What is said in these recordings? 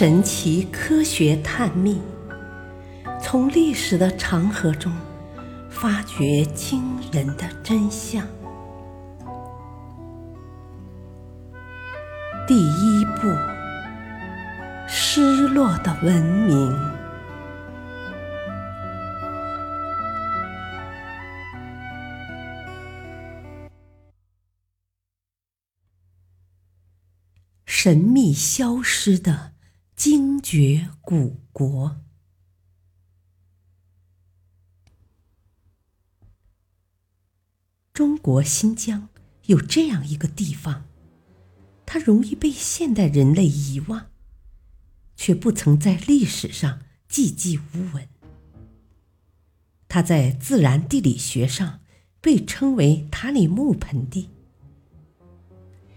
神奇科学探秘，从历史的长河中发掘惊人的真相。第一部：失落的文明。神秘消失的精绝古国。中国新疆有这样一个地方，它容易被现代人类遗忘，却不曾在历史上寂寂无闻。它在自然地理学上被称为塔里木盆地。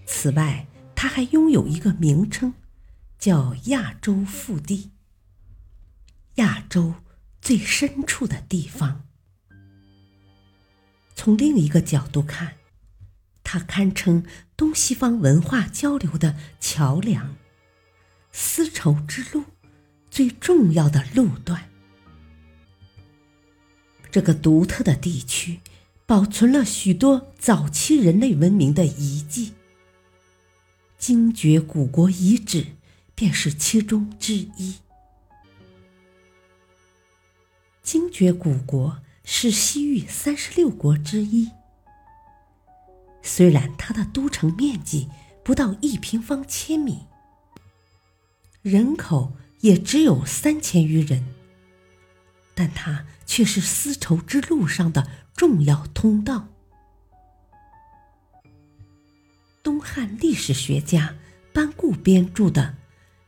此外，它还拥有一个名称，叫亚洲腹地。亚洲最深处的地方。从另一个角度看，它堪称东西方文化交流的桥梁，丝绸之路最重要的路段。这个独特的地区保存了许多早期人类文明的遗迹。精绝古国遗址便是其中之一。精绝古国是西域三十六国之一。虽然它的都城面积不到一平方千米，人口也只有三千余人，但它却是丝绸之路上的重要通道。东汉历史学家班固编著的《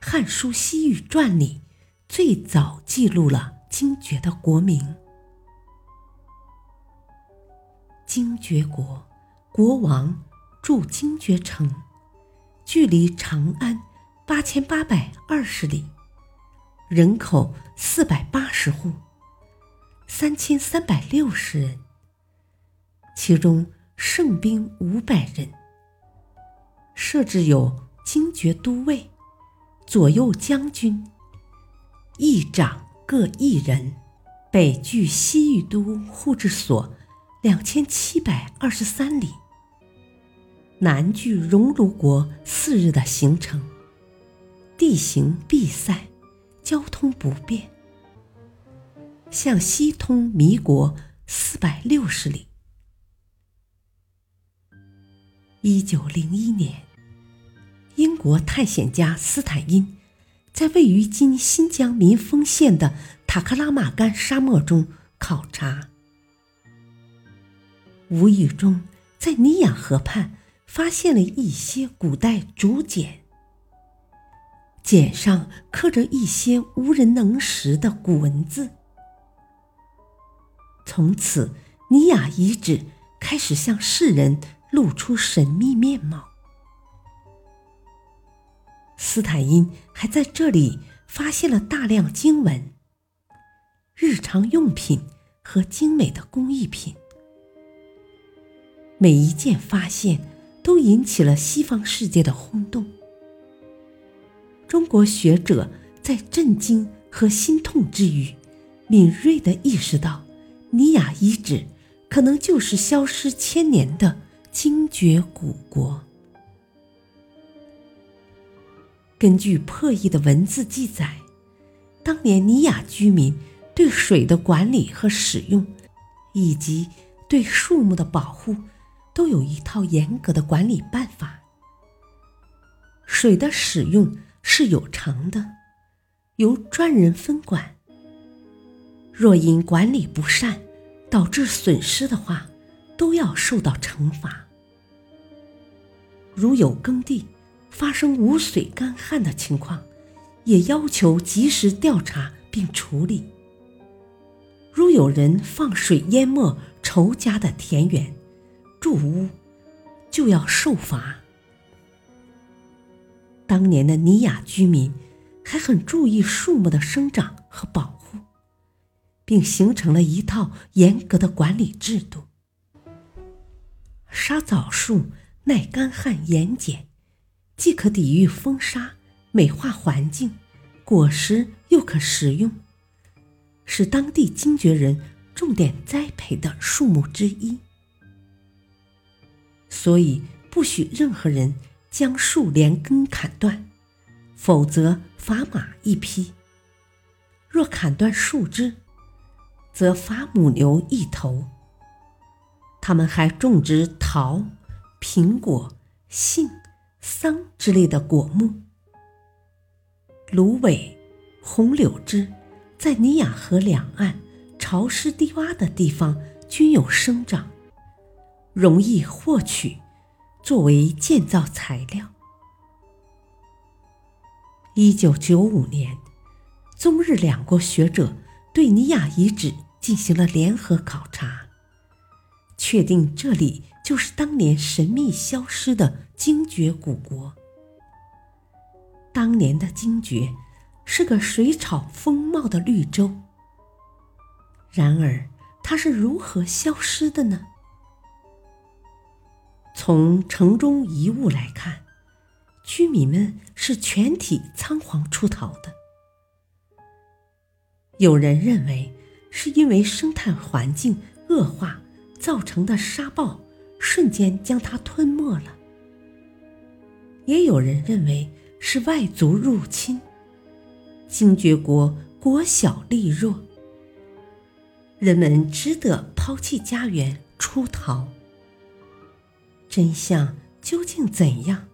汉书西域传》里，最早记录了精绝的国名。精绝国国王驻精绝城，距离长安八千八百二十里，人口四百八十户，三千三百六十人，其中胜兵五百人。设置有精绝都尉、左右将军、议长各一人，北距西域都护治所两千七百二十三里，南距熔炉国四日的行程，地形闭塞，交通不便，向西通弥国四百六十里。一九零一年。英国探险家斯坦因在位于今新疆民丰县的塔克拉玛干沙漠中考察，无意中在尼雅河畔发现了一些古代竹简，简上刻着一些无人能识的古文字。从此，尼雅遗址开始向世人露出神秘面貌。斯坦因还在这里发现了大量经文、日常用品和精美的工艺品。每一件发现都引起了西方世界的轰动。中国学者在震惊和心痛之余，敏锐地意识到，尼雅遗址可能就是消失千年的精绝古国。根据破译的文字记载，当年尼雅居民对水的管理和使用，以及对树木的保护，都有一套严格的管理办法。水的使用是有偿的，由专人分管。若因管理不善导致损失的话，都要受到惩罚。如有耕地，发生无水干旱的情况，也要求及时调查并处理。如有人放水淹没仇家的田园、住屋，就要受罚。当年的尼雅居民还很注意树木的生长和保护，并形成了一套严格的管理制度。沙枣树耐干旱、盐碱。既可抵御风沙、美化环境，果实又可食用，是当地精绝人重点栽培的树木之一。所以，不许任何人将树连根砍断，否则罚马一匹；若砍断树枝，则罚母牛一头。他们还种植桃、苹果、杏、桑之类的果木。芦苇、红柳枝在尼亚河两岸潮湿低洼的地方均有生长。容易获取，作为建造材料。一九九五年，中日两国学者对尼亚遗址进行了联合考察，确定这里就是当年神秘消失的精绝古国。当年的精绝是个水草丰茂的绿洲，然而它是如何消失的呢？从城中遗物来看，居民们是全体仓皇出逃的。有人认为是因为生态环境恶化造成的沙暴瞬间将它吞没了，也有人认为是外族入侵，精绝国国小力弱，人们只得抛弃家园出逃。真相究竟怎样？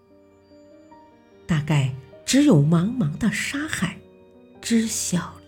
大概只有茫茫的沙海知晓。